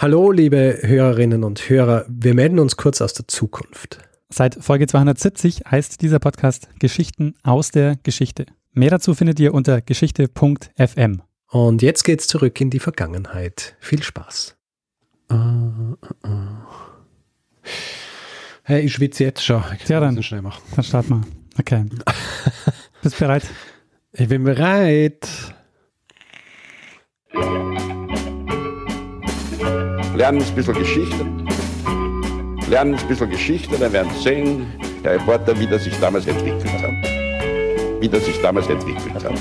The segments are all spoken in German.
Hallo, liebe Hörerinnen und Hörer. Wir melden uns kurz aus der Zukunft. Seit Folge 270 heißt dieser Podcast Geschichten aus der Geschichte. Mehr dazu findet ihr unter geschichte.fm. Und jetzt geht's zurück in die Vergangenheit. Viel Spaß. Uh, uh, uh. Hey, ich schwitze jetzt schon. Ich ja, dann, schnell machen. dann starten wir. Okay. Bist du bereit? Ich bin bereit. Lernen ein bisschen Geschichte. Lernen ein bisschen Geschichte, dann werden Sie sehen, der Reporter, wie das sich damals entwickelt hat. Wie das sich damals entwickelt hat.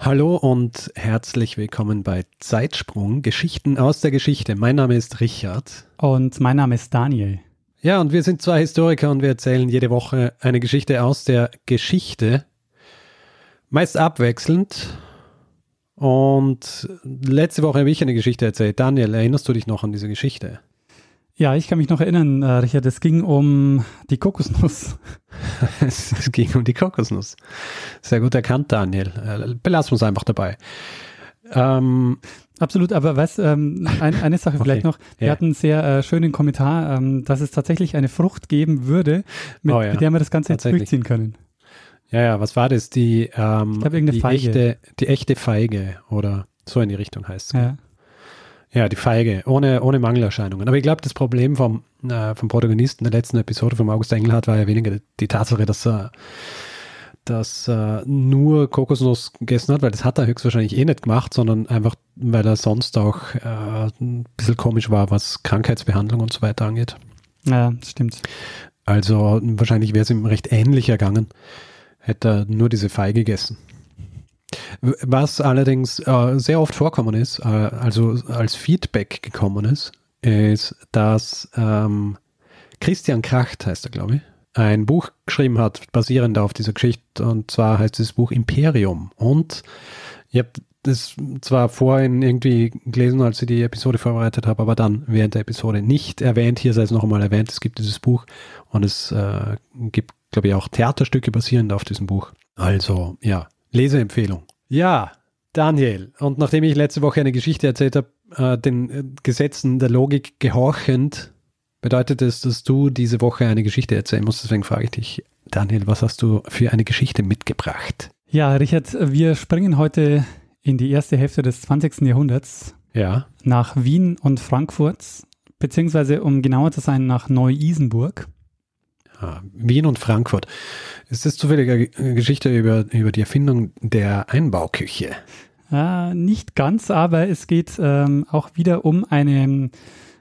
Hallo und herzlich willkommen bei Zeitsprung, Geschichten aus der Geschichte. Mein Name ist Richard. Und mein Name ist Daniel. Ja, und wir sind zwei Historiker und wir erzählen jede Woche eine Geschichte aus der Geschichte. Meist abwechselnd und letzte Woche habe ich eine Geschichte erzählt. Daniel, erinnerst du dich noch an diese Geschichte? Ja, ich kann mich noch erinnern, äh, Richard. Es ging um die Kokosnuss. es ging um die Kokosnuss. Sehr gut erkannt, Daniel. Äh, belassen wir es einfach dabei. Ähm, Absolut, aber was, ähm, ein, eine Sache vielleicht okay. noch. Wir ja. hatten einen sehr äh, schönen Kommentar, ähm, dass es tatsächlich eine Frucht geben würde, mit, oh ja. mit der wir das Ganze jetzt durchziehen können. Ja, ja, was war das? Die, ähm, die, Echte, die echte Feige oder so in die Richtung heißt es. Ja. ja, die Feige, ohne, ohne Mangelerscheinungen. Aber ich glaube, das Problem vom, äh, vom Protagonisten der letzten Episode vom August Engelhardt war ja weniger die Tatsache, dass er dass er nur Kokosnuss gegessen hat, weil das hat er höchstwahrscheinlich eh nicht gemacht, sondern einfach, weil er sonst auch äh, ein bisschen komisch war, was Krankheitsbehandlung und so weiter angeht. Ja, das stimmt. Also wahrscheinlich wäre es ihm recht ähnlich ergangen hätte er nur diese Feige gegessen. Was allerdings äh, sehr oft vorkommen ist, äh, also als Feedback gekommen ist, ist, dass ähm, Christian Kracht, heißt er, glaube ich, ein Buch geschrieben hat, basierend auf dieser Geschichte. Und zwar heißt das Buch Imperium. Und ich habe das zwar vorhin irgendwie gelesen, als ich die Episode vorbereitet habe, aber dann während der Episode nicht erwähnt. Hier sei es noch einmal erwähnt, es gibt dieses Buch und es äh, gibt glaube ich, auch Theaterstücke basierend auf diesem Buch. Also, ja, Leseempfehlung. Ja, Daniel, und nachdem ich letzte Woche eine Geschichte erzählt habe, äh, den äh, Gesetzen der Logik gehorchend, bedeutet es, dass du diese Woche eine Geschichte erzählen musst. Deswegen frage ich dich, Daniel, was hast du für eine Geschichte mitgebracht? Ja, Richard, wir springen heute in die erste Hälfte des 20. Jahrhunderts. Ja. Nach Wien und Frankfurt, beziehungsweise um genauer zu sein, nach Neu-Isenburg. Ah, Wien und Frankfurt. Ist das zufällig eine Geschichte über, über die Erfindung der Einbauküche? Äh, nicht ganz, aber es geht ähm, auch wieder um eine,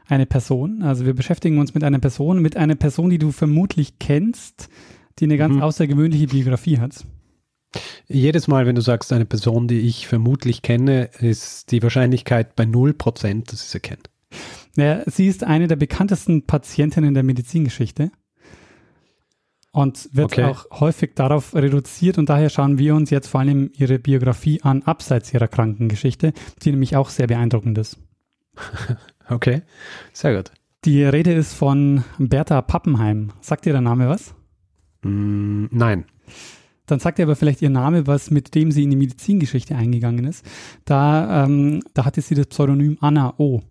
eine Person. Also wir beschäftigen uns mit einer Person, mit einer Person, die du vermutlich kennst, die eine ganz mhm. außergewöhnliche Biografie hat. Jedes Mal, wenn du sagst, eine Person, die ich vermutlich kenne, ist die Wahrscheinlichkeit bei 0%, dass ich sie kenne. Ja, sie ist eine der bekanntesten Patientinnen der Medizingeschichte und wird okay. auch häufig darauf reduziert und daher schauen wir uns jetzt vor allem ihre Biografie an, abseits ihrer Krankengeschichte, die nämlich auch sehr beeindruckend ist. Okay, sehr gut. Die Rede ist von Bertha Pappenheim. Sagt dir der Name was? Mm, nein. Dann sagt ihr aber vielleicht ihr Name was, mit dem sie in die Medizingeschichte eingegangen ist. Da, ähm, da hatte sie das Pseudonym Anna O.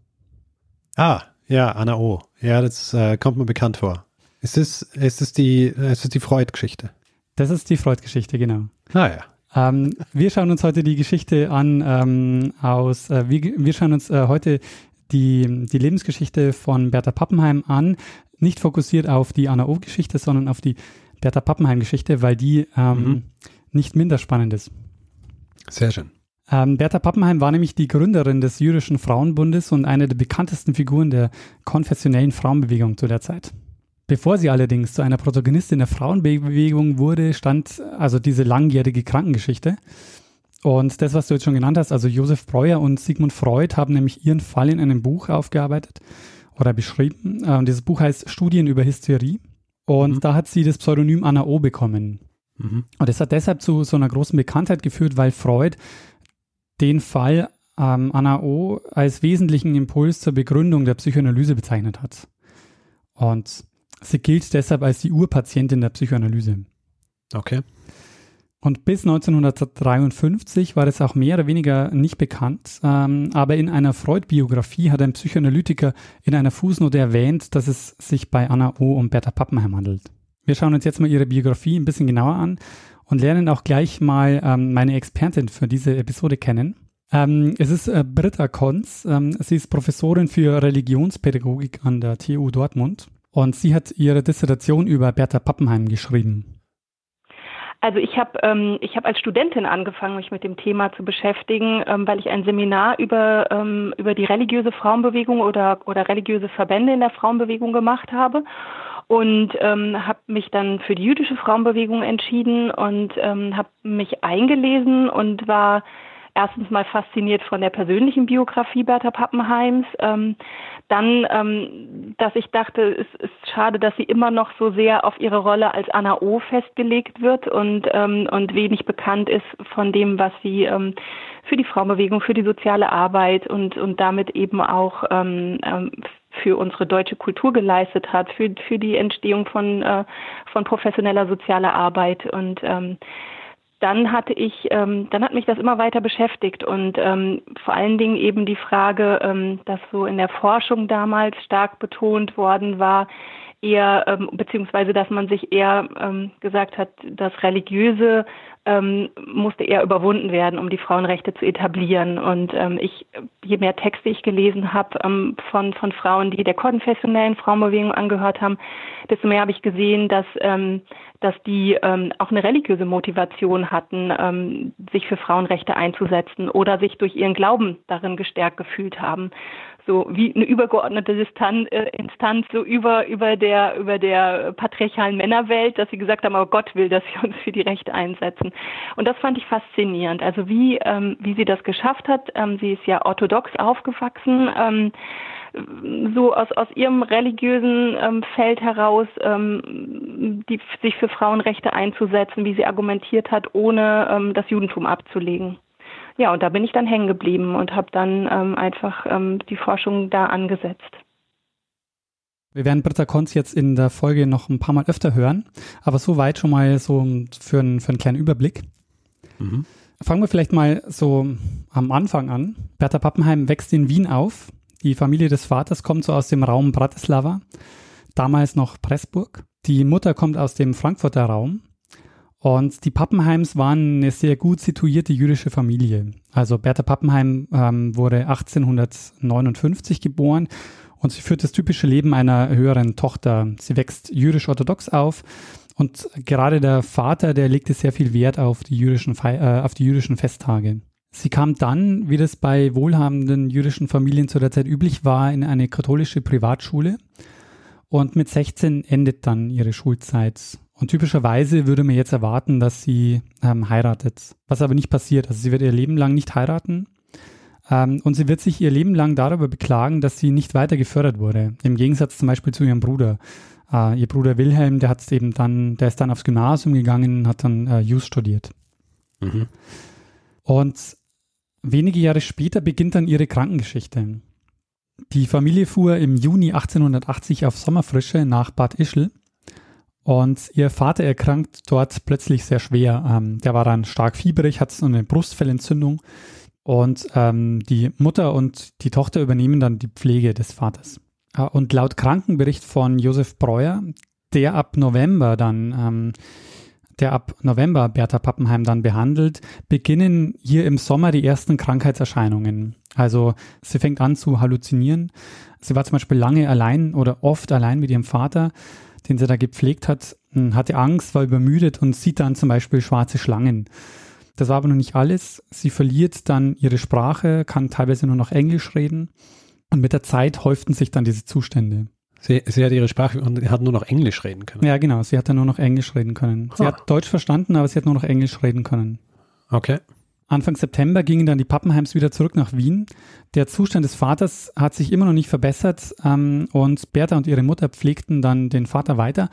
Ah, ja, Anna O. Ja, das äh, kommt mir bekannt vor. Ist es, ist es die, ist es die Freud-Geschichte? Das ist die Freud-Geschichte, genau. Ah ja. Ähm, wir schauen uns heute die Geschichte an ähm, aus, äh, wir, wir schauen uns äh, heute die, die Lebensgeschichte von Bertha Pappenheim an, nicht fokussiert auf die Anna O-Geschichte, sondern auf die Bertha Pappenheim-Geschichte, weil die ähm, mhm. nicht minder spannend ist. Sehr schön. Ähm, Bertha Pappenheim war nämlich die Gründerin des Jüdischen Frauenbundes und eine der bekanntesten Figuren der konfessionellen Frauenbewegung zu der Zeit. Bevor sie allerdings zu einer Protagonistin der Frauenbewegung wurde, stand also diese langjährige Krankengeschichte. Und das, was du jetzt schon genannt hast, also Josef Breuer und Sigmund Freud haben nämlich ihren Fall in einem Buch aufgearbeitet oder beschrieben. Und dieses Buch heißt Studien über Hysterie. Und mhm. da hat sie das Pseudonym Anna O bekommen. Mhm. Und das hat deshalb zu so einer großen Bekanntheit geführt, weil Freud den Fall ähm, Anna O als wesentlichen Impuls zur Begründung der Psychoanalyse bezeichnet hat. Und Sie gilt deshalb als die Urpatientin der Psychoanalyse. Okay. Und bis 1953 war es auch mehr oder weniger nicht bekannt, ähm, aber in einer Freud-Biografie hat ein Psychoanalytiker in einer Fußnote erwähnt, dass es sich bei Anna O. um Bertha Pappenheim handelt. Wir schauen uns jetzt mal ihre Biografie ein bisschen genauer an und lernen auch gleich mal ähm, meine Expertin für diese Episode kennen. Ähm, es ist äh, Britta Konz. Ähm, sie ist Professorin für Religionspädagogik an der TU Dortmund und sie hat ihre Dissertation über Bertha Pappenheim geschrieben. Also ich habe ähm, ich habe als Studentin angefangen, mich mit dem Thema zu beschäftigen, ähm, weil ich ein Seminar über ähm, über die religiöse Frauenbewegung oder oder religiöse Verbände in der Frauenbewegung gemacht habe und ähm, habe mich dann für die jüdische Frauenbewegung entschieden und ähm, habe mich eingelesen und war erstens mal fasziniert von der persönlichen Biografie Bertha Pappenheims. Ähm, dann, ähm, dass ich dachte, es ist schade, dass sie immer noch so sehr auf ihre Rolle als Anna O festgelegt wird und, ähm, und wenig bekannt ist von dem, was sie ähm, für die Frauenbewegung, für die soziale Arbeit und, und damit eben auch ähm, ähm, für unsere deutsche Kultur geleistet hat, für, für die Entstehung von, äh, von professioneller sozialer Arbeit. Und ähm, dann hatte ich, ähm, dann hat mich das immer weiter beschäftigt und ähm, vor allen Dingen eben die Frage, ähm, dass so in der Forschung damals stark betont worden war, eher ähm, beziehungsweise dass man sich eher ähm, gesagt hat, das religiöse ähm, musste eher überwunden werden, um die Frauenrechte zu etablieren. Und ähm, ich, je mehr Texte ich gelesen habe ähm, von, von Frauen, die der konfessionellen Frauenbewegung angehört haben, desto mehr habe ich gesehen, dass, ähm, dass die ähm, auch eine religiöse Motivation hatten, ähm, sich für Frauenrechte einzusetzen oder sich durch ihren Glauben darin gestärkt gefühlt haben so wie eine übergeordnete Distanz, äh, Instanz so über über der über der patriarchalen Männerwelt, dass sie gesagt haben, aber Gott will, dass wir uns für die Rechte einsetzen. Und das fand ich faszinierend. Also wie ähm, wie sie das geschafft hat. Ähm, sie ist ja orthodox aufgewachsen. Ähm, so aus, aus ihrem religiösen ähm, Feld heraus ähm, die, sich für Frauenrechte einzusetzen, wie sie argumentiert hat, ohne ähm, das Judentum abzulegen ja, und da bin ich dann hängen geblieben und habe dann ähm, einfach ähm, die Forschung da angesetzt. Wir werden Britta Konz jetzt in der Folge noch ein paar Mal öfter hören, aber soweit schon mal so für, einen, für einen kleinen Überblick. Mhm. Fangen wir vielleicht mal so am Anfang an. Bertha Pappenheim wächst in Wien auf. Die Familie des Vaters kommt so aus dem Raum Bratislava, damals noch Pressburg. Die Mutter kommt aus dem Frankfurter Raum und die Pappenheims waren eine sehr gut situierte jüdische Familie. Also Bertha Pappenheim ähm, wurde 1859 geboren und sie führt das typische Leben einer höheren Tochter. Sie wächst jüdisch-orthodox auf und gerade der Vater, der legte sehr viel Wert auf die jüdischen, Fe äh, auf die jüdischen Festtage. Sie kam dann, wie das bei wohlhabenden jüdischen Familien zu der Zeit üblich war, in eine katholische Privatschule. Und mit 16 endet dann ihre Schulzeit. Und typischerweise würde man jetzt erwarten, dass sie ähm, heiratet, was aber nicht passiert. Also sie wird ihr Leben lang nicht heiraten ähm, und sie wird sich ihr Leben lang darüber beklagen, dass sie nicht weiter gefördert wurde. Im Gegensatz zum Beispiel zu ihrem Bruder. Äh, ihr Bruder Wilhelm, der hat eben dann, der ist dann aufs Gymnasium gegangen, hat dann äh, Jus studiert. Mhm. Und wenige Jahre später beginnt dann ihre Krankengeschichte. Die Familie fuhr im Juni 1880 auf Sommerfrische nach Bad Ischl und ihr Vater erkrankt dort plötzlich sehr schwer. Ähm, der war dann stark fieberig, hat so eine Brustfellentzündung. Und ähm, die Mutter und die Tochter übernehmen dann die Pflege des Vaters. Äh, und laut Krankenbericht von Josef Breuer, der ab November dann, ähm, der ab November Bertha Pappenheim dann behandelt, beginnen hier im Sommer die ersten Krankheitserscheinungen. Also sie fängt an zu halluzinieren. Sie war zum Beispiel lange allein oder oft allein mit ihrem Vater den sie da gepflegt hat, hm, hatte Angst, war übermüdet und sieht dann zum Beispiel schwarze Schlangen. Das war aber noch nicht alles. Sie verliert dann ihre Sprache, kann teilweise nur noch Englisch reden. Und mit der Zeit häuften sich dann diese Zustände. Sie, sie hat ihre Sprache und hat nur noch Englisch reden können. Ja, genau. Sie hat dann nur noch Englisch reden können. Sie oh. hat Deutsch verstanden, aber sie hat nur noch Englisch reden können. Okay. Anfang September gingen dann die Pappenheims wieder zurück nach Wien. Der Zustand des Vaters hat sich immer noch nicht verbessert ähm, und Bertha und ihre Mutter pflegten dann den Vater weiter.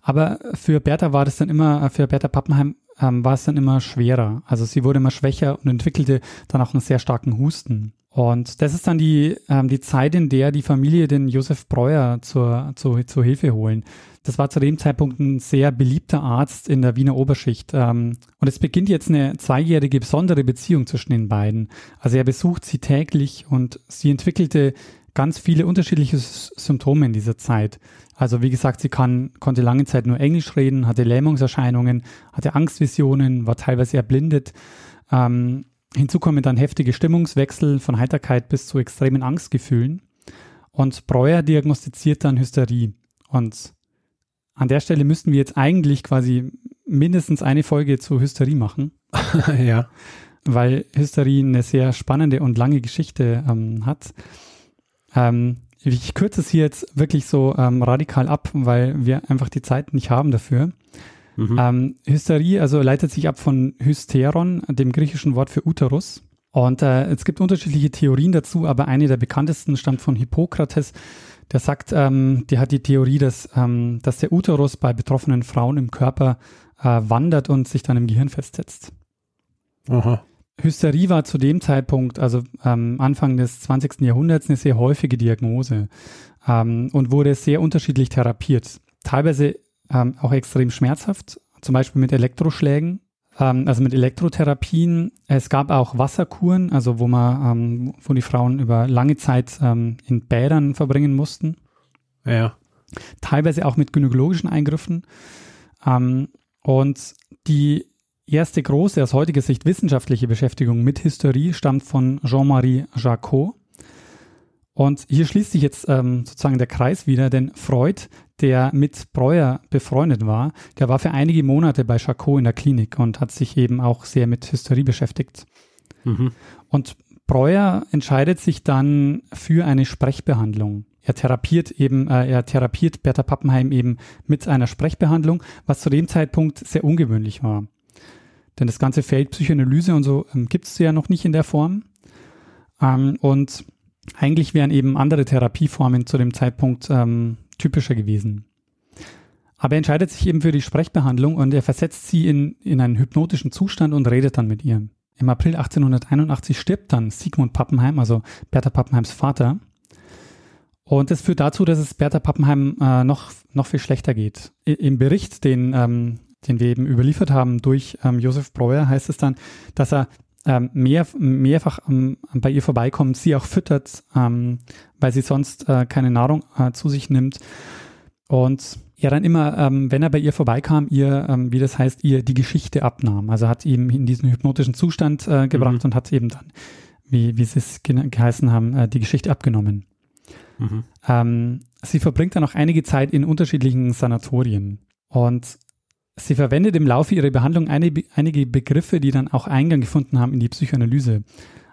Aber für Bertha war das dann immer, äh, für Bertha Pappenheim ähm, war es dann immer schwerer. Also sie wurde immer schwächer und entwickelte dann auch einen sehr starken Husten. Und das ist dann die, ähm, die Zeit, in der die Familie den Josef Breuer zur, zur, zur Hilfe holen. Das war zu dem Zeitpunkt ein sehr beliebter Arzt in der Wiener Oberschicht. Ähm, und es beginnt jetzt eine zweijährige besondere Beziehung zwischen den beiden. Also er besucht sie täglich und sie entwickelte ganz viele unterschiedliche Symptome in dieser Zeit. Also wie gesagt, sie kann, konnte lange Zeit nur Englisch reden, hatte Lähmungserscheinungen, hatte Angstvisionen, war teilweise erblindet. Ähm, hinzu kommen dann heftige Stimmungswechsel von Heiterkeit bis zu extremen Angstgefühlen. Und Breuer diagnostiziert dann Hysterie. Und an der Stelle müssten wir jetzt eigentlich quasi mindestens eine Folge zu Hysterie machen. ja. Weil Hysterie eine sehr spannende und lange Geschichte ähm, hat. Ähm, ich kürze es hier jetzt wirklich so ähm, radikal ab, weil wir einfach die Zeit nicht haben dafür. Mhm. Ähm, Hysterie, also leitet sich ab von Hysteron, dem griechischen Wort für Uterus. Und äh, es gibt unterschiedliche Theorien dazu, aber eine der bekanntesten stammt von Hippokrates. Der sagt, ähm, der hat die Theorie, dass, ähm, dass der Uterus bei betroffenen Frauen im Körper äh, wandert und sich dann im Gehirn festsetzt. Aha. Hysterie war zu dem Zeitpunkt, also ähm, Anfang des 20. Jahrhunderts, eine sehr häufige Diagnose ähm, und wurde sehr unterschiedlich therapiert. Teilweise ähm, auch extrem schmerzhaft, zum Beispiel mit Elektroschlägen, ähm, also mit Elektrotherapien. Es gab auch Wasserkuren, also wo man, ähm, wo die Frauen über lange Zeit ähm, in Bädern verbringen mussten. Ja. Teilweise auch mit gynäkologischen Eingriffen. und die erste große, aus heutiger Sicht wissenschaftliche Beschäftigung mit Hysterie stammt von Jean-Marie Jacot. Und hier schließt sich jetzt ähm, sozusagen der Kreis wieder, denn Freud, der mit Breuer befreundet war, der war für einige Monate bei Jacot in der Klinik und hat sich eben auch sehr mit Hysterie beschäftigt. Mhm. Und Breuer entscheidet sich dann für eine Sprechbehandlung. Er therapiert eben, äh, er therapiert Bertha Pappenheim eben mit einer Sprechbehandlung, was zu dem Zeitpunkt sehr ungewöhnlich war. Denn das ganze Feld Psychoanalyse und so ähm, gibt es ja noch nicht in der Form. Ähm, und eigentlich wären eben andere Therapieformen zu dem Zeitpunkt ähm, typischer gewesen. Aber er entscheidet sich eben für die Sprechbehandlung und er versetzt sie in, in einen hypnotischen Zustand und redet dann mit ihr. Im April 1881 stirbt dann Sigmund Pappenheim, also Bertha Pappenheims Vater. Und das führt dazu, dass es Bertha Pappenheim äh, noch, noch viel schlechter geht. I Im Bericht, den ähm, den wir eben überliefert haben durch ähm, Josef Breuer, heißt es dann, dass er ähm, mehr, mehrfach ähm, bei ihr vorbeikommt, sie auch füttert, ähm, weil sie sonst äh, keine Nahrung äh, zu sich nimmt. Und er dann immer, ähm, wenn er bei ihr vorbeikam, ihr, ähm, wie das heißt, ihr die Geschichte abnahm. Also hat ihm in diesen hypnotischen Zustand äh, gebracht mhm. und hat eben dann, wie, wie sie es ge geheißen haben, äh, die Geschichte abgenommen. Mhm. Ähm, sie verbringt dann auch einige Zeit in unterschiedlichen Sanatorien. Und Sie verwendet im Laufe ihrer Behandlung einige Begriffe, die dann auch Eingang gefunden haben in die Psychoanalyse.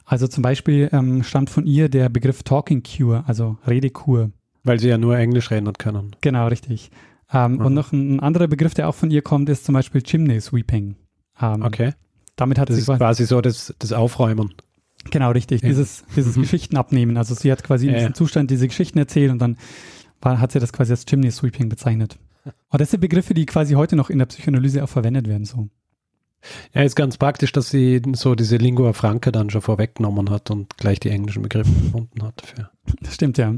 Also zum Beispiel ähm, stammt von ihr der Begriff Talking Cure, also Redekur. Weil sie ja nur Englisch reden können. Genau, richtig. Ähm, und noch ein, ein, anderer Begriff, der auch von ihr kommt, ist zum Beispiel Chimney Sweeping. Ähm, okay. Damit hat das sie ist quasi so das, das Aufräumen. Genau, richtig. Ja. Dieses, dieses mhm. Geschichten abnehmen. Also sie hat quasi in diesem Zustand diese Geschichten erzählt und dann war, hat sie das quasi als Chimney Sweeping bezeichnet. Und das sind Begriffe, die quasi heute noch in der Psychoanalyse auch verwendet werden. So. Ja, ist ganz praktisch, dass sie so diese Lingua Franca dann schon vorweggenommen hat und gleich die englischen Begriffe gefunden hat dafür. Das stimmt, ja.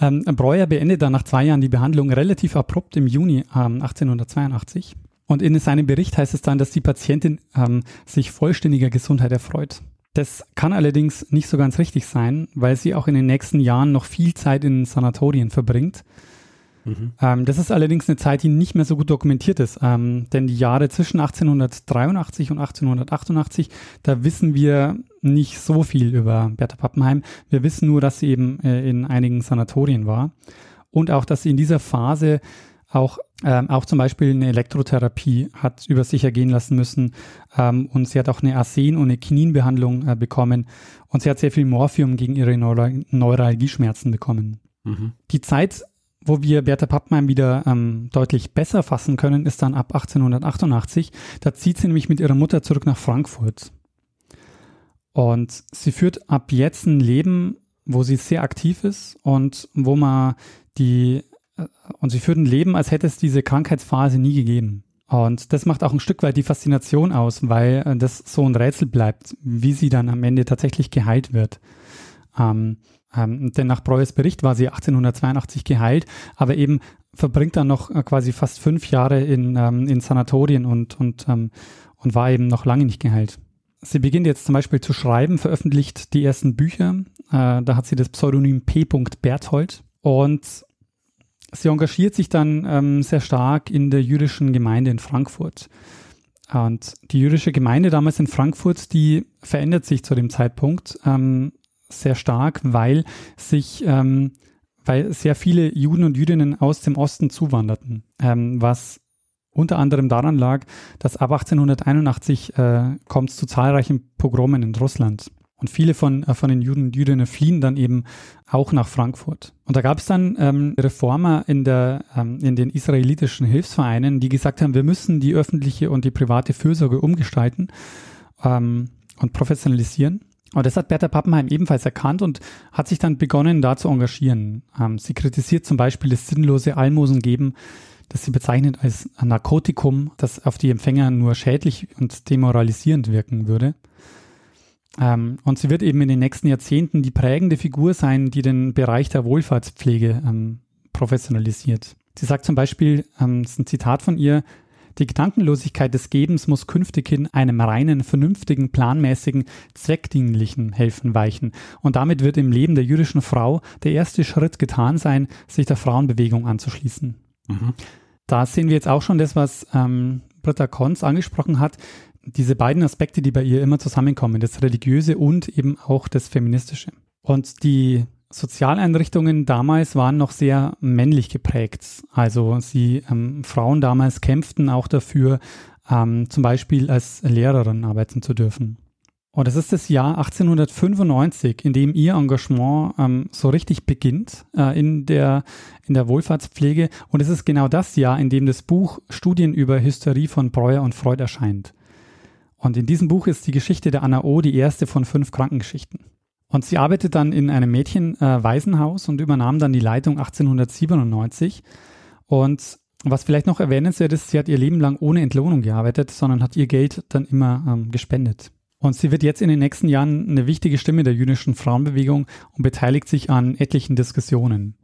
Ähm, Breuer beendet dann nach zwei Jahren die Behandlung relativ abrupt im Juni ähm, 1882. Und in seinem Bericht heißt es dann, dass die Patientin ähm, sich vollständiger Gesundheit erfreut. Das kann allerdings nicht so ganz richtig sein, weil sie auch in den nächsten Jahren noch viel Zeit in Sanatorien verbringt Mhm. Ähm, das ist allerdings eine Zeit, die nicht mehr so gut dokumentiert ist, ähm, denn die Jahre zwischen 1883 und 1888, da wissen wir nicht so viel über Bertha Pappenheim. Wir wissen nur, dass sie eben äh, in einigen Sanatorien war und auch, dass sie in dieser Phase auch, ähm, auch zum Beispiel eine Elektrotherapie hat über sich ergehen lassen müssen ähm, und sie hat auch eine Arsen- und eine Kininbehandlung äh, bekommen und sie hat sehr viel Morphium gegen ihre Neura Neuralgieschmerzen bekommen. Mhm. Die Zeit wo wir Bertha Pappenheim wieder ähm, deutlich besser fassen können, ist dann ab 1888. Da zieht sie nämlich mit ihrer Mutter zurück nach Frankfurt. Und sie führt ab jetzt ein Leben, wo sie sehr aktiv ist und wo man die, äh, und sie führt ein Leben, als hätte es diese Krankheitsphase nie gegeben. Und das macht auch ein Stück weit die Faszination aus, weil äh, das so ein Rätsel bleibt, wie sie dann am Ende tatsächlich geheilt wird. Ähm, ähm, denn nach Breuers Bericht war sie 1882 geheilt, aber eben verbringt dann noch äh, quasi fast fünf Jahre in, ähm, in Sanatorien und, und, ähm, und war eben noch lange nicht geheilt. Sie beginnt jetzt zum Beispiel zu schreiben, veröffentlicht die ersten Bücher. Äh, da hat sie das Pseudonym P. Berthold und sie engagiert sich dann ähm, sehr stark in der jüdischen Gemeinde in Frankfurt. Und die jüdische Gemeinde damals in Frankfurt, die verändert sich zu dem Zeitpunkt ähm, sehr stark, weil sich, ähm, weil sehr viele Juden und Jüdinnen aus dem Osten zuwanderten, ähm, was unter anderem daran lag, dass ab 1881 äh, kommt es zu zahlreichen Pogromen in Russland. Und viele von, äh, von den Juden und Jüdinnen fliehen dann eben auch nach Frankfurt. Und da gab es dann ähm, Reformer in, der, ähm, in den israelitischen Hilfsvereinen, die gesagt haben, wir müssen die öffentliche und die private Fürsorge umgestalten ähm, und professionalisieren. Und das hat Bertha Pappenheim ebenfalls erkannt und hat sich dann begonnen, da zu engagieren. Ähm, sie kritisiert zum Beispiel das sinnlose Almosengeben, das sie bezeichnet als ein Narkotikum, das auf die Empfänger nur schädlich und demoralisierend wirken würde. Ähm, und sie wird eben in den nächsten Jahrzehnten die prägende Figur sein, die den Bereich der Wohlfahrtspflege ähm, professionalisiert. Sie sagt zum Beispiel, ähm, das ist ein Zitat von ihr, die Gedankenlosigkeit des Gebens muss künftig in einem reinen, vernünftigen, planmäßigen, zweckdienlichen Helfen weichen. Und damit wird im Leben der jüdischen Frau der erste Schritt getan sein, sich der Frauenbewegung anzuschließen. Mhm. Da sehen wir jetzt auch schon das, was ähm, Britta Konz angesprochen hat diese beiden Aspekte, die bei ihr immer zusammenkommen, das Religiöse und eben auch das Feministische. Und die Sozialeinrichtungen damals waren noch sehr männlich geprägt. Also sie, ähm, Frauen damals kämpften auch dafür, ähm, zum Beispiel als Lehrerin arbeiten zu dürfen. Und es ist das Jahr 1895, in dem ihr Engagement ähm, so richtig beginnt äh, in, der, in der Wohlfahrtspflege. Und es ist genau das Jahr, in dem das Buch Studien über Hysterie von Breuer und Freud erscheint. Und in diesem Buch ist die Geschichte der Anna O. die erste von fünf Krankengeschichten. Und sie arbeitet dann in einem Mädchenwaisenhaus äh, und übernahm dann die Leitung 1897. Und was vielleicht noch erwähnenswert ist, sie hat ihr Leben lang ohne Entlohnung gearbeitet, sondern hat ihr Geld dann immer ähm, gespendet. Und sie wird jetzt in den nächsten Jahren eine wichtige Stimme der jüdischen Frauenbewegung und beteiligt sich an etlichen Diskussionen.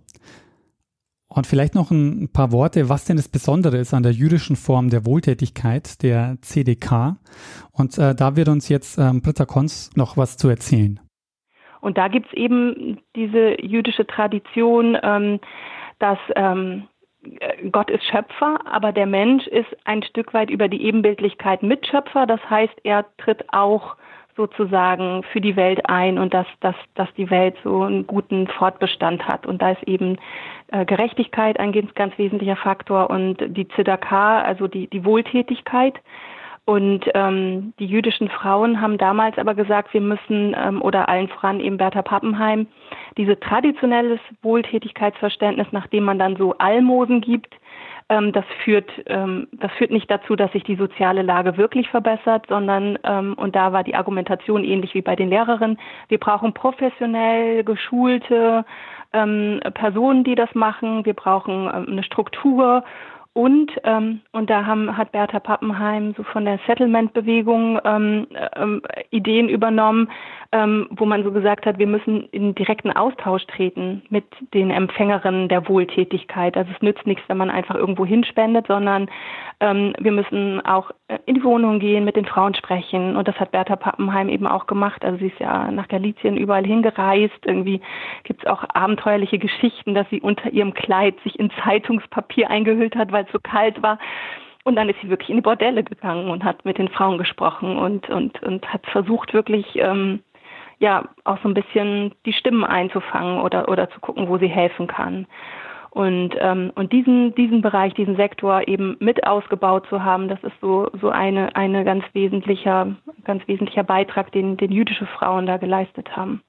Und vielleicht noch ein paar Worte, was denn das Besondere ist an der jüdischen Form der Wohltätigkeit, der CDK. Und äh, da wird uns jetzt ähm, Britta Konz noch was zu erzählen. Und da gibt es eben diese jüdische Tradition, ähm, dass ähm, Gott ist Schöpfer, aber der Mensch ist ein Stück weit über die Ebenbildlichkeit Mitschöpfer. Das heißt, er tritt auch sozusagen für die Welt ein und dass, dass, dass die Welt so einen guten Fortbestand hat. Und da ist eben äh, Gerechtigkeit ein ganz, ganz wesentlicher Faktor und die Zedakah, also die, die Wohltätigkeit. Und ähm, die jüdischen Frauen haben damals aber gesagt, wir müssen, ähm, oder allen voran eben Bertha Pappenheim, diese traditionelles Wohltätigkeitsverständnis, nachdem man dann so Almosen gibt, ähm, das führt, ähm, das führt nicht dazu, dass sich die soziale Lage wirklich verbessert, sondern ähm, und da war die Argumentation ähnlich wie bei den Lehrerinnen. Wir brauchen professionell geschulte ähm, Personen, die das machen. Wir brauchen ähm, eine Struktur und, ähm, und da haben, hat Bertha Pappenheim so von der Settlement-Bewegung ähm, ähm, Ideen übernommen, ähm, wo man so gesagt hat, wir müssen in direkten Austausch treten mit den Empfängerinnen der Wohltätigkeit. Also es nützt nichts, wenn man einfach irgendwo hinspendet, sondern ähm, wir müssen auch in die Wohnung gehen, mit den Frauen sprechen. Und das hat Bertha Pappenheim eben auch gemacht. Also sie ist ja nach Galizien überall hingereist. Irgendwie gibt es auch abenteuerliche Geschichten, dass sie unter ihrem Kleid sich in Zeitungspapier eingehüllt hat, weil es so kalt war. Und dann ist sie wirklich in die Bordelle gegangen und hat mit den Frauen gesprochen und, und, und hat versucht, wirklich ähm, ja auch so ein bisschen die Stimmen einzufangen oder, oder zu gucken, wo sie helfen kann. Und, ähm, und diesen, diesen Bereich, diesen Sektor eben mit ausgebaut zu haben, das ist so, so eine, eine ganz wesentlicher, ganz wesentlicher Beitrag, den, den jüdische Frauen da geleistet haben.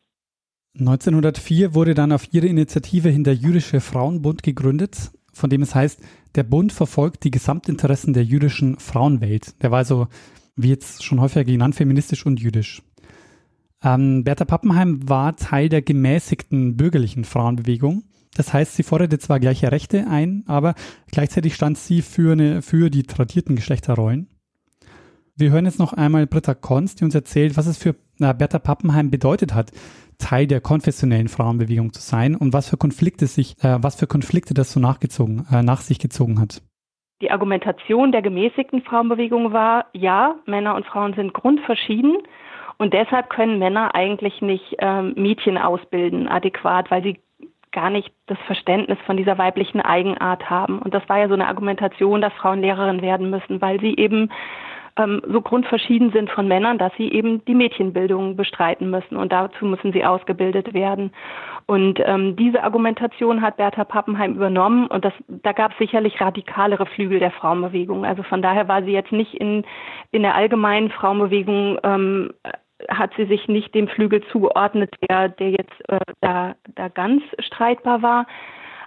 1904 wurde dann auf ihre Initiative hin der Jüdische Frauenbund gegründet, von dem es heißt, der Bund verfolgt die Gesamtinteressen der jüdischen Frauenwelt. Der war also, wie jetzt schon häufiger genannt, feministisch und jüdisch. Ähm, Bertha Pappenheim war Teil der gemäßigten bürgerlichen Frauenbewegung. Das heißt, sie forderte zwar gleiche Rechte ein, aber gleichzeitig stand sie für, eine, für die tradierten Geschlechterrollen. Wir hören jetzt noch einmal Britta Konz, die uns erzählt, was es für äh, Bertha Pappenheim bedeutet hat, Teil der konfessionellen Frauenbewegung zu sein und was für Konflikte sich, äh, was für Konflikte das so nachgezogen, äh, nach sich gezogen hat. Die Argumentation der gemäßigten Frauenbewegung war, ja, Männer und Frauen sind grundverschieden und deshalb können Männer eigentlich nicht ähm, Mädchen ausbilden adäquat, weil sie gar nicht das Verständnis von dieser weiblichen Eigenart haben. Und das war ja so eine Argumentation, dass Frauen Lehrerin werden müssen, weil sie eben ähm, so grundverschieden sind von Männern, dass sie eben die Mädchenbildung bestreiten müssen und dazu müssen sie ausgebildet werden. Und ähm, diese Argumentation hat Bertha Pappenheim übernommen und das, da gab es sicherlich radikalere Flügel der Frauenbewegung. Also von daher war sie jetzt nicht in, in der allgemeinen Frauenbewegung ähm, hat sie sich nicht dem Flügel zugeordnet, der, der jetzt äh, da, da ganz streitbar war.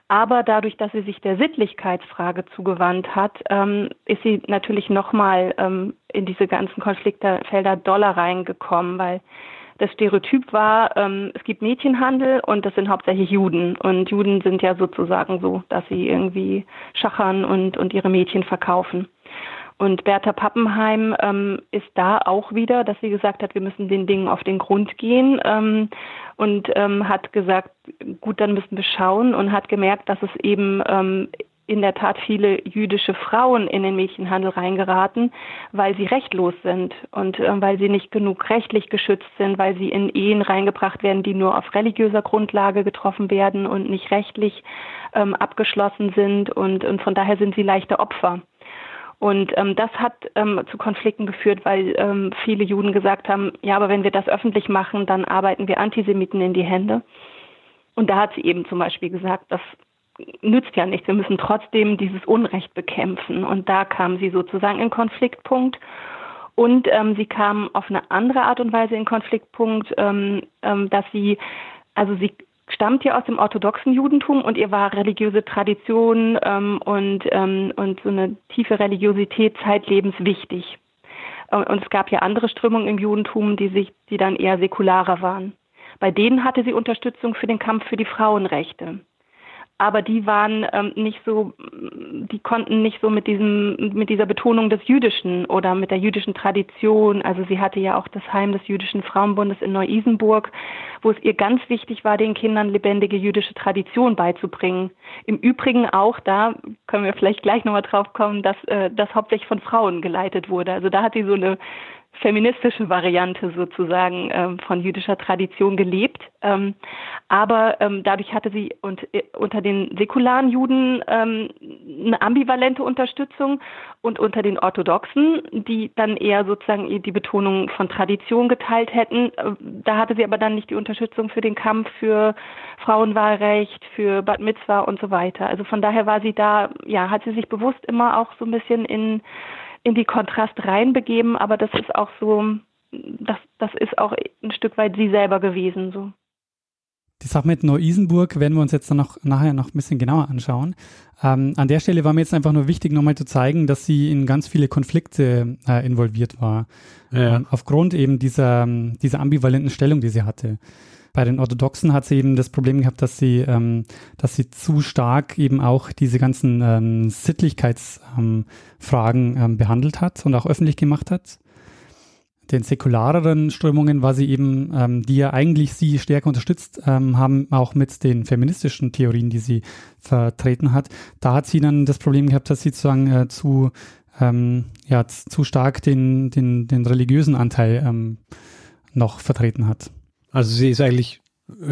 Aber dadurch, dass sie sich der Sittlichkeitsfrage zugewandt hat, ähm, ist sie natürlich nochmal ähm, in diese ganzen Konfliktfelder doller reingekommen, weil das Stereotyp war, ähm, es gibt Mädchenhandel und das sind hauptsächlich Juden. Und Juden sind ja sozusagen so, dass sie irgendwie schachern und, und ihre Mädchen verkaufen. Und Bertha Pappenheim ähm, ist da auch wieder, dass sie gesagt hat, wir müssen den Dingen auf den Grund gehen ähm, und ähm, hat gesagt, gut, dann müssen wir schauen und hat gemerkt, dass es eben ähm, in der Tat viele jüdische Frauen in den Mädchenhandel reingeraten, weil sie rechtlos sind und äh, weil sie nicht genug rechtlich geschützt sind, weil sie in Ehen reingebracht werden, die nur auf religiöser Grundlage getroffen werden und nicht rechtlich ähm, abgeschlossen sind und, und von daher sind sie leichte Opfer. Und ähm, das hat ähm, zu Konflikten geführt, weil ähm, viele Juden gesagt haben, ja, aber wenn wir das öffentlich machen, dann arbeiten wir Antisemiten in die Hände. Und da hat sie eben zum Beispiel gesagt, das nützt ja nichts, wir müssen trotzdem dieses Unrecht bekämpfen. Und da kam sie sozusagen in Konfliktpunkt. Und ähm, sie kam auf eine andere Art und Weise in Konfliktpunkt, ähm, ähm, dass sie, also sie stammt ja aus dem orthodoxen Judentum und ihr war religiöse Tradition ähm, und, ähm, und so eine tiefe Religiosität zeitlebens wichtig. Und es gab ja andere Strömungen im Judentum, die sich, die dann eher säkularer waren. Bei denen hatte sie Unterstützung für den Kampf für die Frauenrechte aber die waren ähm, nicht so, die konnten nicht so mit diesem, mit dieser Betonung des Jüdischen oder mit der jüdischen Tradition. Also sie hatte ja auch das Heim des jüdischen Frauenbundes in Neu-Isenburg, wo es ihr ganz wichtig war, den Kindern lebendige jüdische Tradition beizubringen. Im Übrigen auch da können wir vielleicht gleich nochmal drauf kommen, dass äh, das hauptsächlich von Frauen geleitet wurde. Also da hat sie so eine feministische Variante sozusagen ähm, von jüdischer Tradition gelebt. Ähm, aber ähm, dadurch hatte sie und, äh, unter den säkularen Juden ähm, eine ambivalente Unterstützung und unter den Orthodoxen, die dann eher sozusagen die Betonung von Tradition geteilt hätten, äh, da hatte sie aber dann nicht die Unterstützung für den Kampf für Frauenwahlrecht, für Bad Mitzvah und so weiter. Also von daher war sie da, ja, hat sie sich bewusst immer auch so ein bisschen in in die Kontrast reinbegeben, aber das ist auch so, das, das ist auch ein Stück weit sie selber gewesen. So. Die Sache mit Neu-Isenburg werden wir uns jetzt dann noch nachher noch ein bisschen genauer anschauen. Ähm, an der Stelle war mir jetzt einfach nur wichtig, nochmal zu zeigen, dass sie in ganz viele Konflikte äh, involviert war. Ja. Ähm, aufgrund eben dieser, dieser ambivalenten Stellung, die sie hatte. Bei den Orthodoxen hat sie eben das Problem gehabt, dass sie, ähm, dass sie zu stark eben auch diese ganzen ähm, Sittlichkeitsfragen ähm, ähm, behandelt hat und auch öffentlich gemacht hat. Den säkulareren Strömungen war sie eben, ähm, die ja eigentlich sie stärker unterstützt ähm, haben, auch mit den feministischen Theorien, die sie vertreten hat. Da hat sie dann das Problem gehabt, dass sie sozusagen äh, zu, ähm, ja, zu stark den, den, den religiösen Anteil ähm, noch vertreten hat. Also sie ist eigentlich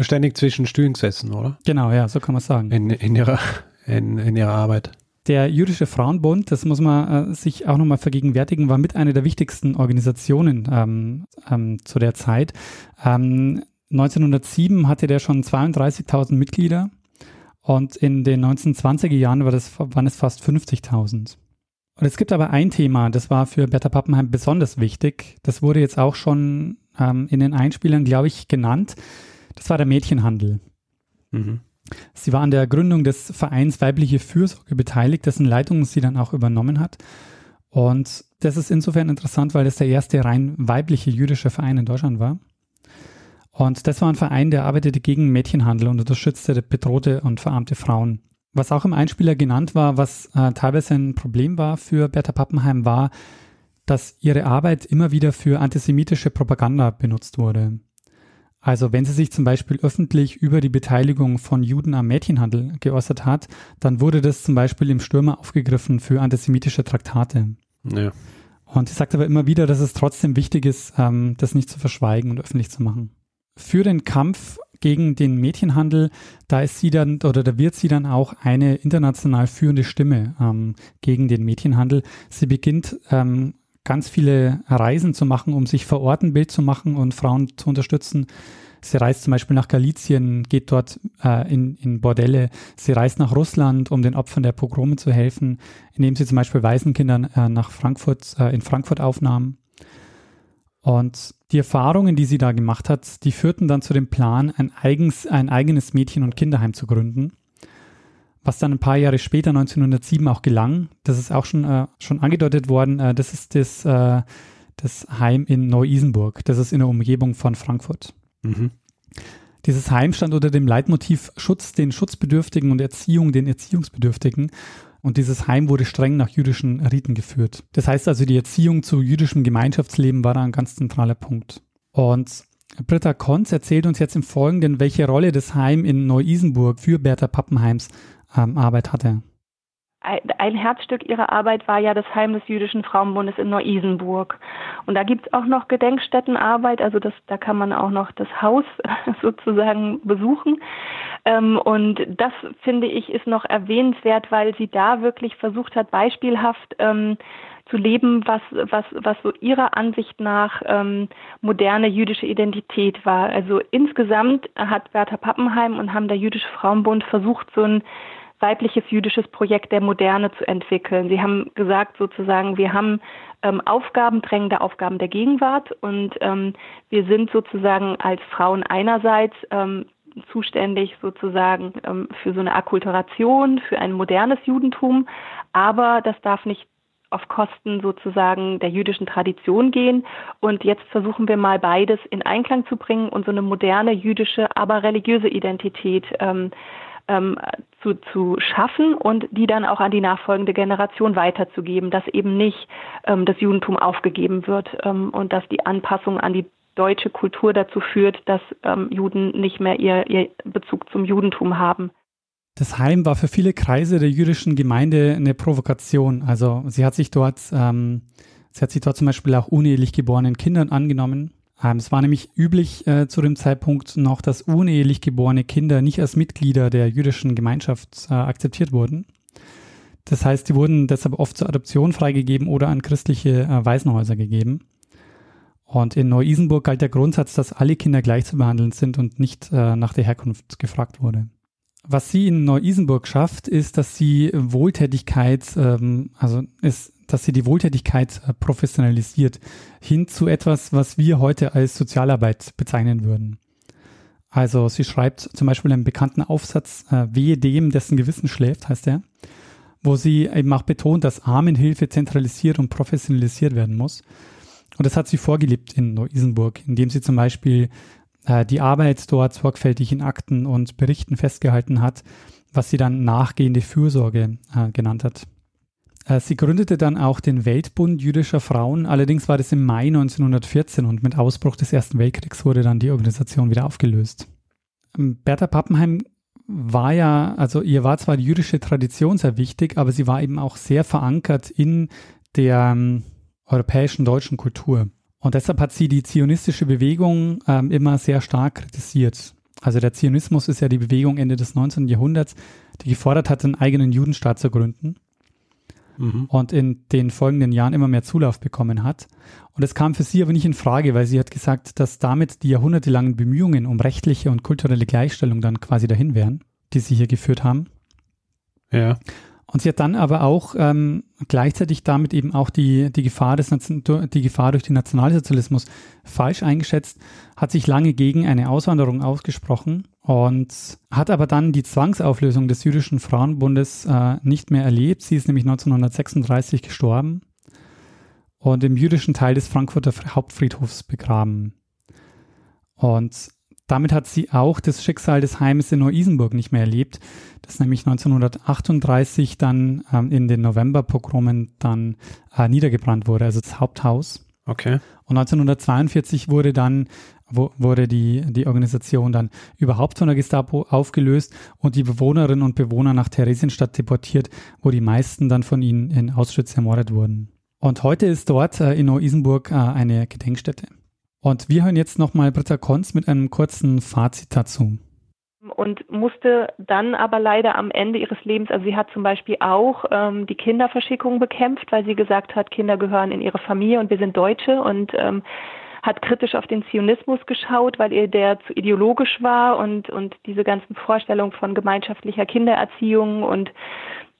ständig zwischen Stühlen gesessen, oder? Genau, ja, so kann man sagen. In, in, ihrer, in, in ihrer Arbeit. Der Jüdische Frauenbund, das muss man äh, sich auch nochmal vergegenwärtigen, war mit einer der wichtigsten Organisationen ähm, ähm, zu der Zeit. Ähm, 1907 hatte der schon 32.000 Mitglieder und in den 1920er Jahren war das, waren es fast 50.000. Und es gibt aber ein Thema, das war für Bertha Pappenheim besonders wichtig. Das wurde jetzt auch schon ähm, in den Einspielern, glaube ich, genannt. Das war der Mädchenhandel. Mhm. Sie war an der Gründung des Vereins Weibliche Fürsorge beteiligt, dessen Leitung sie dann auch übernommen hat. Und das ist insofern interessant, weil das der erste rein weibliche jüdische Verein in Deutschland war. Und das war ein Verein, der arbeitete gegen Mädchenhandel und unterstützte bedrohte und verarmte Frauen. Was auch im Einspieler genannt war, was äh, teilweise ein Problem war für Bertha Pappenheim, war, dass ihre Arbeit immer wieder für antisemitische Propaganda benutzt wurde. Also wenn sie sich zum Beispiel öffentlich über die Beteiligung von Juden am Mädchenhandel geäußert hat, dann wurde das zum Beispiel im Stürmer aufgegriffen für antisemitische Traktate. Ja. Und sie sagt aber immer wieder, dass es trotzdem wichtig ist, ähm, das nicht zu verschweigen und öffentlich zu machen. Für den Kampf gegen den Mädchenhandel, da ist sie dann oder da wird sie dann auch eine international führende Stimme ähm, gegen den Mädchenhandel. Sie beginnt ähm, ganz viele Reisen zu machen, um sich vor Ort ein Bild zu machen und Frauen zu unterstützen. Sie reist zum Beispiel nach Galizien, geht dort äh, in, in Bordelle. Sie reist nach Russland, um den Opfern der Pogrome zu helfen, indem sie zum Beispiel Waisenkindern äh, nach Frankfurt, äh, in Frankfurt aufnahm. Und die Erfahrungen, die sie da gemacht hat, die führten dann zu dem Plan, ein, eigens, ein eigenes Mädchen- und Kinderheim zu gründen, was dann ein paar Jahre später, 1907, auch gelang. Das ist auch schon, äh, schon angedeutet worden. Äh, das ist das, äh, das Heim in Neu-Isenburg. Das ist in der Umgebung von Frankfurt. Mhm. Dieses Heim stand unter dem Leitmotiv Schutz den Schutzbedürftigen und Erziehung den Erziehungsbedürftigen. Und dieses Heim wurde streng nach jüdischen Riten geführt. Das heißt also, die Erziehung zu jüdischem Gemeinschaftsleben war da ein ganz zentraler Punkt. Und Britta Konz erzählt uns jetzt im Folgenden, welche Rolle das Heim in Neu-Isenburg für Bertha Pappenheims ähm, Arbeit hatte ein Herzstück ihrer Arbeit war ja das Heim des Jüdischen Frauenbundes in Neu-Isenburg. Und da gibt es auch noch Gedenkstättenarbeit, also das, da kann man auch noch das Haus sozusagen besuchen. Ähm, und das finde ich ist noch erwähnenswert, weil sie da wirklich versucht hat, beispielhaft ähm, zu leben, was, was, was so ihrer Ansicht nach ähm, moderne jüdische Identität war. Also insgesamt hat Bertha Pappenheim und haben der Jüdische Frauenbund versucht, so ein weibliches jüdisches Projekt der Moderne zu entwickeln. Sie haben gesagt sozusagen, wir haben ähm, Aufgaben, drängende Aufgaben der Gegenwart und ähm, wir sind sozusagen als Frauen einerseits ähm, zuständig sozusagen ähm, für so eine Akkulturation, für ein modernes Judentum, aber das darf nicht auf Kosten sozusagen der jüdischen Tradition gehen. Und jetzt versuchen wir mal beides in Einklang zu bringen und so eine moderne jüdische, aber religiöse Identität ähm, ähm, zu, zu schaffen und die dann auch an die nachfolgende Generation weiterzugeben, dass eben nicht ähm, das Judentum aufgegeben wird ähm, und dass die Anpassung an die deutsche Kultur dazu führt, dass ähm, Juden nicht mehr ihr, ihr Bezug zum Judentum haben. Das Heim war für viele Kreise der jüdischen Gemeinde eine Provokation. Also sie hat sich dort, ähm, sie hat sich dort zum Beispiel auch unehelich geborenen Kindern angenommen es war nämlich üblich äh, zu dem Zeitpunkt noch, dass unehelich geborene Kinder nicht als Mitglieder der jüdischen Gemeinschaft äh, akzeptiert wurden. Das heißt, die wurden deshalb oft zur Adoption freigegeben oder an christliche äh, Waisenhäuser gegeben. Und in Neu-Isenburg galt der Grundsatz, dass alle Kinder gleich zu behandeln sind und nicht äh, nach der Herkunft gefragt wurde. Was sie in Neu-Isenburg schafft, ist, dass sie Wohltätigkeit, ähm, also ist dass sie die Wohltätigkeit äh, professionalisiert, hin zu etwas, was wir heute als Sozialarbeit bezeichnen würden. Also sie schreibt zum Beispiel einen bekannten Aufsatz, äh, Wehe dem, dessen Gewissen schläft, heißt er, wo sie eben auch betont, dass Armenhilfe zentralisiert und professionalisiert werden muss. Und das hat sie vorgelebt in Neu-Isenburg, indem sie zum Beispiel äh, die Arbeit dort sorgfältig in Akten und Berichten festgehalten hat, was sie dann nachgehende Fürsorge äh, genannt hat. Äh, sie gründete dann auch den Weltbund jüdischer Frauen, allerdings war das im Mai 1914 und mit Ausbruch des Ersten Weltkriegs wurde dann die Organisation wieder aufgelöst. Ähm, Bertha Pappenheim war ja, also ihr war zwar die jüdische Tradition sehr wichtig, aber sie war eben auch sehr verankert in der ähm, europäischen deutschen Kultur. Und deshalb hat sie die zionistische Bewegung ähm, immer sehr stark kritisiert. Also der Zionismus ist ja die Bewegung Ende des 19. Jahrhunderts, die gefordert hat, einen eigenen Judenstaat zu gründen mhm. und in den folgenden Jahren immer mehr Zulauf bekommen hat. Und es kam für sie aber nicht in Frage, weil sie hat gesagt, dass damit die jahrhundertelangen Bemühungen um rechtliche und kulturelle Gleichstellung dann quasi dahin wären, die sie hier geführt haben. Ja. Und sie hat dann aber auch ähm, gleichzeitig damit eben auch die, die, Gefahr des, die Gefahr durch den Nationalsozialismus falsch eingeschätzt, hat sich lange gegen eine Auswanderung ausgesprochen und hat aber dann die Zwangsauflösung des jüdischen Frauenbundes äh, nicht mehr erlebt. Sie ist nämlich 1936 gestorben und im jüdischen Teil des Frankfurter Hauptfriedhofs begraben. Und damit hat sie auch das Schicksal des Heimes in Neu-Isenburg nicht mehr erlebt, das nämlich 1938 dann ähm, in den Novemberpogromen dann äh, niedergebrannt wurde, also das Haupthaus. Okay. Und 1942 wurde dann wo, wurde die, die Organisation dann überhaupt von der Gestapo aufgelöst und die Bewohnerinnen und Bewohner nach Theresienstadt deportiert, wo die meisten dann von ihnen in Auschwitz ermordet wurden. Und heute ist dort äh, in Neu-Isenburg äh, eine Gedenkstätte. Und wir hören jetzt nochmal Britta Konz mit einem kurzen Fazit dazu. Und musste dann aber leider am Ende ihres Lebens, also sie hat zum Beispiel auch ähm, die Kinderverschickung bekämpft, weil sie gesagt hat, Kinder gehören in ihre Familie und wir sind Deutsche und ähm, hat kritisch auf den Zionismus geschaut, weil ihr der zu ideologisch war und, und diese ganzen Vorstellungen von gemeinschaftlicher Kindererziehung und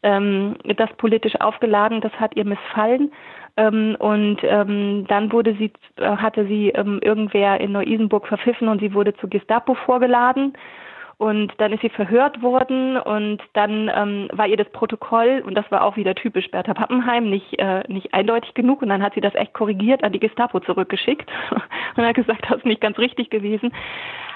ähm, das politisch aufgeladen, das hat ihr missfallen. Ähm, und ähm, dann wurde sie, äh, hatte sie ähm, irgendwer in Neu-Isenburg verpfiffen und sie wurde zu Gestapo vorgeladen. Und dann ist sie verhört worden und dann ähm, war ihr das Protokoll, und das war auch wieder typisch Bertha Pappenheim, nicht, äh, nicht eindeutig genug. Und dann hat sie das echt korrigiert an die Gestapo zurückgeschickt und hat gesagt, das ist nicht ganz richtig gewesen.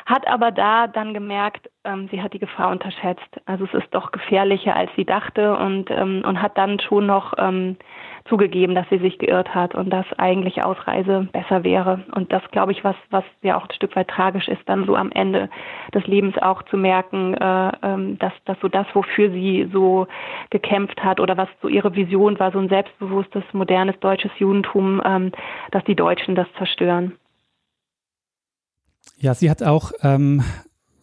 Hat aber da dann gemerkt, ähm, sie hat die Gefahr unterschätzt. Also es ist doch gefährlicher, als sie dachte und, ähm, und hat dann schon noch ähm, zugegeben, dass sie sich geirrt hat und dass eigentlich Ausreise besser wäre. Und das, glaube ich, was, was ja auch ein Stück weit tragisch ist, dann so am Ende des Lebens auch zu merken, äh, ähm, dass, dass so das, wofür sie so gekämpft hat oder was so ihre Vision war, so ein selbstbewusstes, modernes deutsches Judentum, ähm, dass die Deutschen das zerstören. Ja, sie hat auch ähm,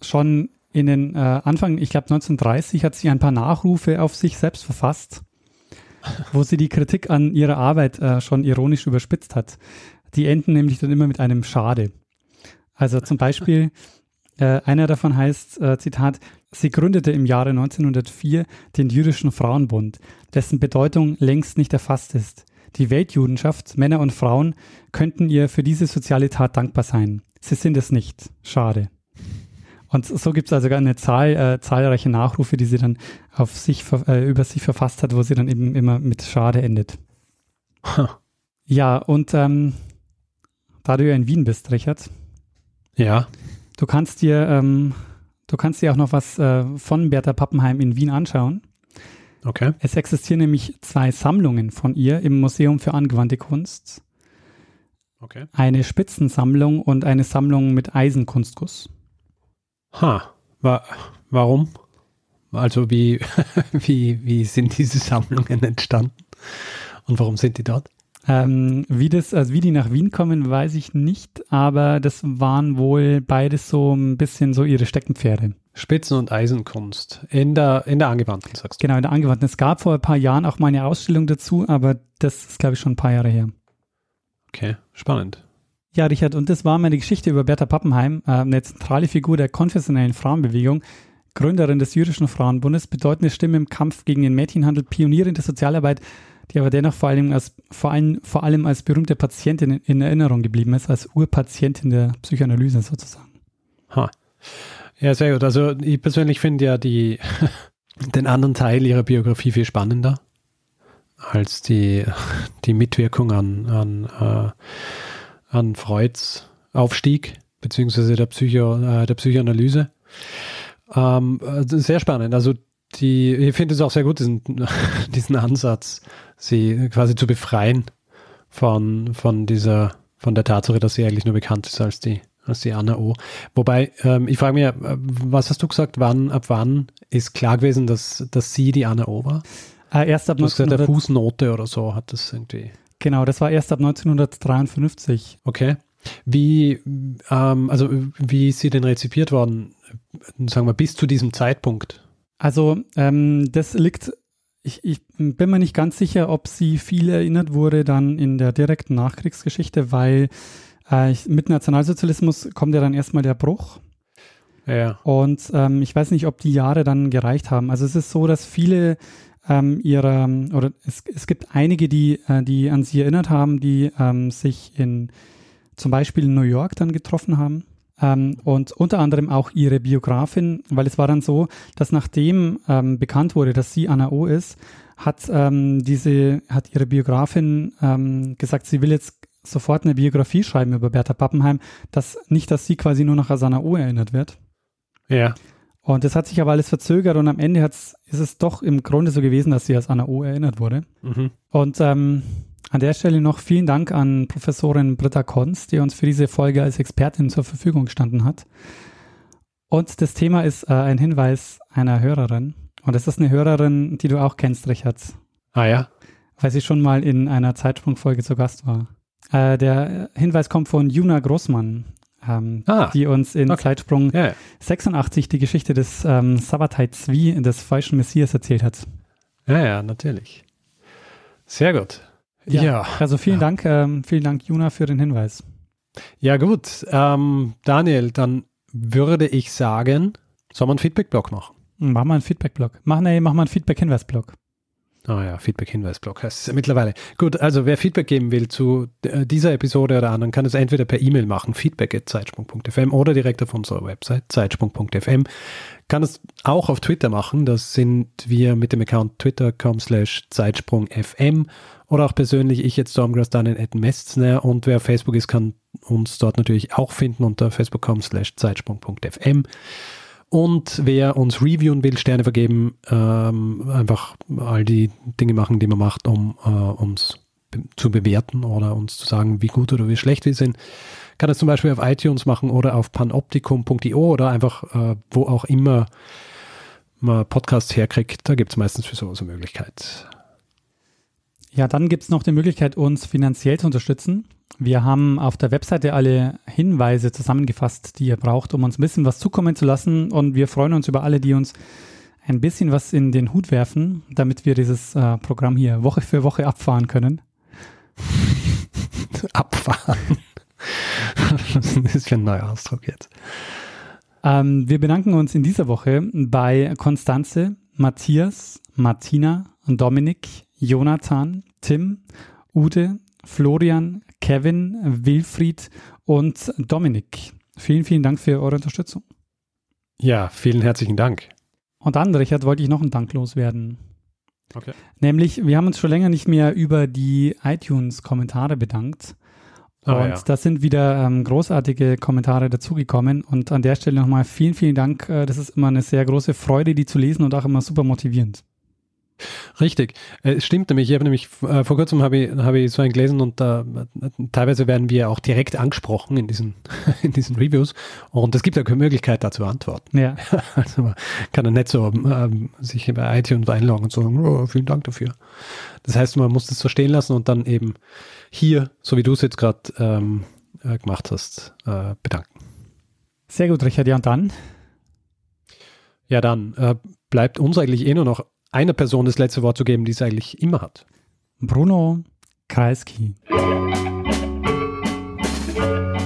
schon in den äh, Anfang, ich glaube 1930, hat sie ein paar Nachrufe auf sich selbst verfasst wo sie die Kritik an ihrer Arbeit äh, schon ironisch überspitzt hat. Die enden nämlich dann immer mit einem Schade. Also zum Beispiel, äh, einer davon heißt, äh, Zitat, sie gründete im Jahre 1904 den Jüdischen Frauenbund, dessen Bedeutung längst nicht erfasst ist. Die Weltjudenschaft, Männer und Frauen, könnten ihr für diese soziale Tat dankbar sein. Sie sind es nicht. Schade. Und so gibt es also eine Zahl, äh, zahlreiche Nachrufe, die sie dann auf sich, äh, über sich verfasst hat, wo sie dann eben immer mit Schade endet. Huh. Ja, und ähm, da du ja in Wien bist, Richard. Ja. Du kannst dir, ähm, du kannst dir auch noch was äh, von Bertha Pappenheim in Wien anschauen. Okay. Es existieren nämlich zwei Sammlungen von ihr im Museum für angewandte Kunst. Okay. Eine Spitzensammlung und eine Sammlung mit Eisenkunstguss. Ha, wa warum? Also wie, wie, wie sind diese Sammlungen entstanden und warum sind die dort? Ähm, wie, das, also wie die nach Wien kommen, weiß ich nicht, aber das waren wohl beides so ein bisschen so ihre Steckenpferde. Spitzen- und Eisenkunst in der, in der Angewandten, sagst du? Genau, in der Angewandten. Es gab vor ein paar Jahren auch mal eine Ausstellung dazu, aber das ist, glaube ich, schon ein paar Jahre her. Okay, spannend. Ja, Richard, und das war meine Geschichte über Bertha Pappenheim, äh, eine zentrale Figur der konfessionellen Frauenbewegung, Gründerin des Jüdischen Frauenbundes, bedeutende Stimme im Kampf gegen den Mädchenhandel, Pionierin der Sozialarbeit, die aber dennoch vor allem als, vor allem, vor allem als berühmte Patientin in, in Erinnerung geblieben ist, als Urpatientin der Psychoanalyse sozusagen. Ha. Ja, sehr gut. Also ich persönlich finde ja die, den anderen Teil ihrer Biografie viel spannender als die, die Mitwirkung an, an äh, an Freuds Aufstieg beziehungsweise der, Psycho, äh, der Psychoanalyse. Ähm, sehr spannend. Also die, ich finde es auch sehr gut, diesen, diesen Ansatz, sie quasi zu befreien von, von dieser, von der Tatsache, dass sie eigentlich nur bekannt ist als die, als die Anna O. Wobei, ähm, ich frage mich, äh, was hast du gesagt, wann, ab wann ist klar gewesen, dass, dass sie die Anna O war? Äh, erst ab du hast gesagt, der Fußnote oder so hat das irgendwie. Genau, das war erst ab 1953. Okay. Wie, ähm, also wie ist sie denn rezipiert worden, sagen wir, bis zu diesem Zeitpunkt? Also ähm, das liegt, ich, ich bin mir nicht ganz sicher, ob sie viel erinnert wurde dann in der direkten Nachkriegsgeschichte, weil äh, mit Nationalsozialismus kommt ja dann erstmal der Bruch. Ja. Und ähm, ich weiß nicht, ob die Jahre dann gereicht haben. Also es ist so, dass viele ähm, ihrer, oder es, es gibt einige, die, äh, die an sie erinnert haben, die ähm, sich in zum Beispiel in New York dann getroffen haben. Ähm, und unter anderem auch ihre Biografin, weil es war dann so, dass nachdem ähm, bekannt wurde, dass sie Anna O ist, hat ähm, diese, hat ihre Biografin ähm, gesagt, sie will jetzt sofort eine Biografie schreiben über Bertha Pappenheim, dass nicht, dass sie quasi nur noch an Anna O erinnert wird. Ja. Und das hat sich aber alles verzögert und am Ende hat's, ist es doch im Grunde so gewesen, dass sie als Anna O erinnert wurde. Mhm. Und ähm, an der Stelle noch vielen Dank an Professorin Britta Konz, die uns für diese Folge als Expertin zur Verfügung gestanden hat. Und das Thema ist äh, ein Hinweis einer Hörerin. Und das ist eine Hörerin, die du auch kennst, Richard. Ah ja. Weil sie schon mal in einer Zeitsprungfolge zu Gast war. Äh, der Hinweis kommt von Juna Großmann, ähm, Ah, die uns in okay. Zeitsprung Ja, 86 die Geschichte des ähm, Sabbatai Zvi, des falschen Messias, erzählt hat. ja, ja, natürlich. Sehr gut. Ja, Also vielen Ja. Dank, ähm, vielen Dank, Juna, für den Hinweis. ja gut. Ähm, Daniel, dann würde ich sagen, soll man einen Feedback-Blog machen? Mach mal einen Feedback-Blog. Mach, nee, mach mal einen Feedback-Hinweis-Blog. Ah ja, Feedback-Hinweis-Blog heißt es mittlerweile. Gut, also wer Feedback geben will zu äh, dieser Episode oder anderen, kann es entweder per E-Mail machen, feedback.zeitsprung.fm oder direkt auf unserer Website, zeitsprung.fm. Kann es auch auf Twitter machen, das sind wir mit dem Account twitter.com slash zeitsprungfm oder auch persönlich, ich jetzt Stormgrass Daniel at Mestner und wer auf Facebook ist, kann uns dort natürlich auch finden unter facebook.com slash zeitsprung.fm. Und wer uns reviewen will, Sterne vergeben, ähm, einfach all die Dinge machen, die man macht, um äh, uns be zu bewerten oder uns zu sagen, wie gut oder wie schlecht wir sind, kann das zum Beispiel auf iTunes machen oder auf panoptikum.io oder einfach äh, wo auch immer man Podcasts herkriegt. Da gibt es meistens für sowas eine Möglichkeit. Ja, dann gibt es noch die Möglichkeit, uns finanziell zu unterstützen. Wir haben auf der Webseite alle Hinweise zusammengefasst, die ihr braucht, um uns ein bisschen was zukommen zu lassen. Und wir freuen uns über alle, die uns ein bisschen was in den Hut werfen, damit wir dieses äh, Programm hier Woche für Woche abfahren können. Abfahren. das ist ein neuer Ausdruck jetzt. Ähm, wir bedanken uns in dieser Woche bei Konstanze, Matthias, Martina, Dominik, Jonathan, Tim, Ute, Florian, Kevin, Wilfried und Dominik. Vielen, vielen Dank für eure Unterstützung. Ja, vielen herzlichen Dank. Und dann, Richard, wollte ich noch einen Dank loswerden. Okay. Nämlich, wir haben uns schon länger nicht mehr über die iTunes-Kommentare bedankt. Ah, und ja. da sind wieder ähm, großartige Kommentare dazugekommen. Und an der Stelle nochmal vielen, vielen Dank. Äh, das ist immer eine sehr große Freude, die zu lesen und auch immer super motivierend. Richtig. Äh, Es stimmt nämlich. Ich habe nämlich äh, vor kurzem habe ich, habe ich so ein gelesen und äh, teilweise werden wir auch direkt angesprochen in diesen, in diesen Reviews und es gibt ja keine Möglichkeit, da zu antworten. Ja, Also man kann dann nicht so ähm, sich bei iTunes einloggen und sagen, oh, vielen Dank dafür. Das heißt, man muss das so stehen lassen und dann eben hier, so wie du es jetzt gerade ähm, äh, gemacht hast, äh, bedanken. sehr gut, Richard. Ja, und dann? Ja, dann äh, bleibt uns eigentlich eh nur noch einer Person das letzte Wort zu geben, die es eigentlich immer hat. Bruno Kreisky.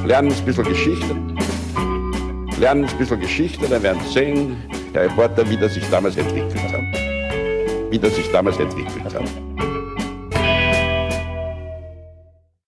Lernen ein bisschen Geschichte. Lernen ein bisschen Geschichte, dann werden Sie sehen, der Reporter, wie das sich damals entwickelt hat. Wie das sich damals entwickelt hat.